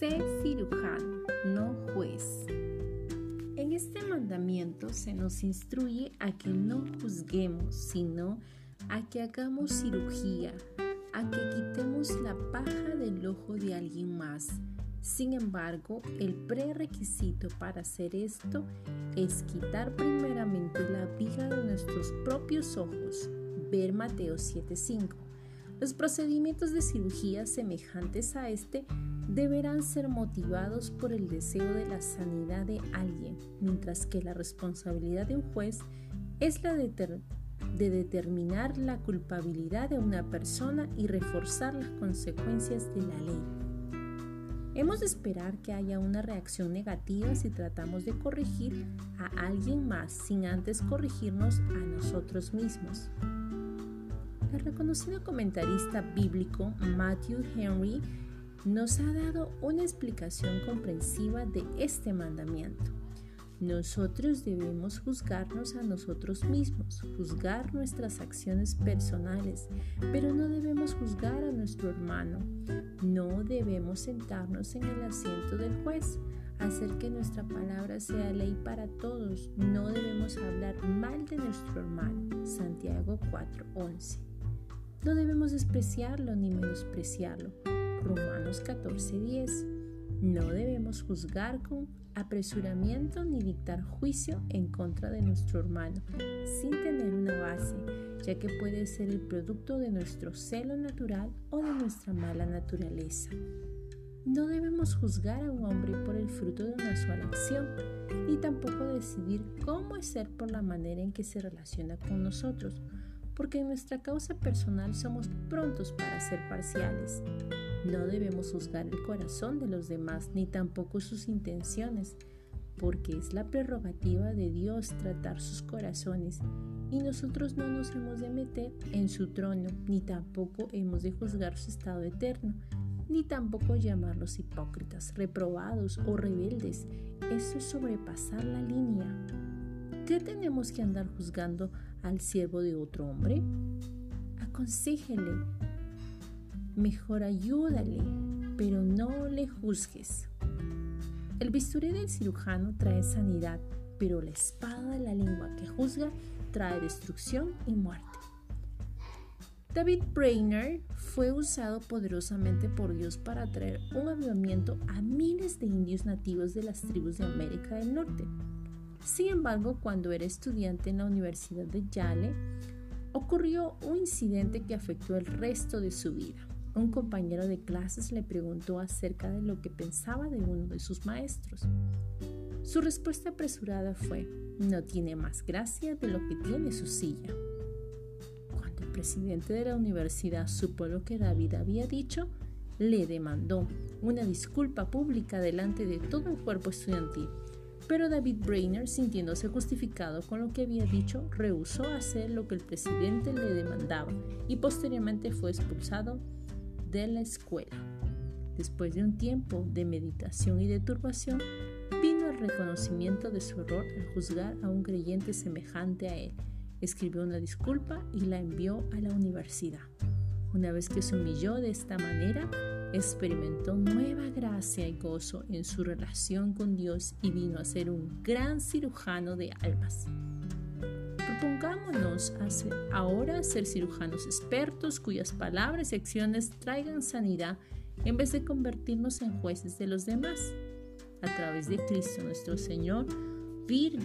Sé cirujano, no juez. En este mandamiento se nos instruye a que no juzguemos, sino a que hagamos cirugía, a que quitemos la paja del ojo de alguien más. Sin embargo, el prerequisito para hacer esto es quitar primeramente la viga de nuestros propios ojos. Ver Mateo 7:5. Los procedimientos de cirugía semejantes a este deberán ser motivados por el deseo de la sanidad de alguien, mientras que la responsabilidad de un juez es la de, determinar la culpabilidad de una persona y reforzar las consecuencias de la ley. Hemos de esperar que haya una reacción negativa si tratamos de corregir a alguien más sin antes corregirnos a nosotros mismos. El reconocido comentarista bíblico Matthew Henry nos ha dado una explicación comprensiva de este mandamiento. Nosotros debemos juzgarnos a nosotros mismos, juzgar nuestras acciones personales, pero no debemos juzgar a nuestro hermano. No debemos sentarnos en el asiento del juez, hacer que nuestra palabra sea ley para todos. No debemos hablar mal de nuestro hermano. Santiago 4:11. No debemos despreciarlo ni menospreciarlo. Romanos 14:10. No debemos juzgar con apresuramiento ni dictar juicio en contra de nuestro hermano sin tener una base, ya que puede ser el producto de nuestro celo natural o de nuestra mala naturaleza. No debemos juzgar a un hombre por el fruto de una sola acción y tampoco decidir cómo es ser por la manera en que se relaciona con nosotros, porque en nuestra causa personal somos prontos para ser parciales. No debemos juzgar el corazón de los demás ni tampoco sus intenciones, porque es la prerrogativa de Dios tratar sus corazones y nosotros no nos hemos de meter en su trono, ni tampoco hemos de juzgar su estado eterno, ni tampoco llamarlos hipócritas, reprobados o rebeldes. Eso es sobrepasar la línea. ¿Qué tenemos que andar juzgando al siervo de otro hombre? Aconsíjele, mejor ayúdale, pero no le juzgues. El bisturí del cirujano trae sanidad, pero la espada de la lengua que juzga trae destrucción y muerte. David Brainerd fue usado poderosamente por Dios para traer un avivamiento a miles de indios nativos de las tribus de América del Norte. Sin embargo, cuando era estudiante en la Universidad de Yale, ocurrió un incidente que afectó el resto de su vida. Un compañero de clases le preguntó acerca de lo que pensaba de uno de sus maestros. Su respuesta apresurada fue, no tiene más gracia de lo que tiene su silla. Cuando el presidente de la universidad supo lo que David había dicho, le demandó una disculpa pública delante de todo el cuerpo estudiantil pero David Brainerd, sintiéndose justificado con lo que había dicho, rehusó hacer lo que el presidente le demandaba y posteriormente fue expulsado de la escuela. Después de un tiempo de meditación y de turbación, vino el reconocimiento de su error al juzgar a un creyente semejante a él. Escribió una disculpa y la envió a la universidad. Una vez que se humilló de esta manera, experimentó nueva gracia y gozo en su relación con Dios y vino a ser un gran cirujano de almas. Propongámonos ahora ser cirujanos expertos cuyas palabras y acciones traigan sanidad en vez de convertirnos en jueces de los demás. A través de Cristo nuestro Señor, Vir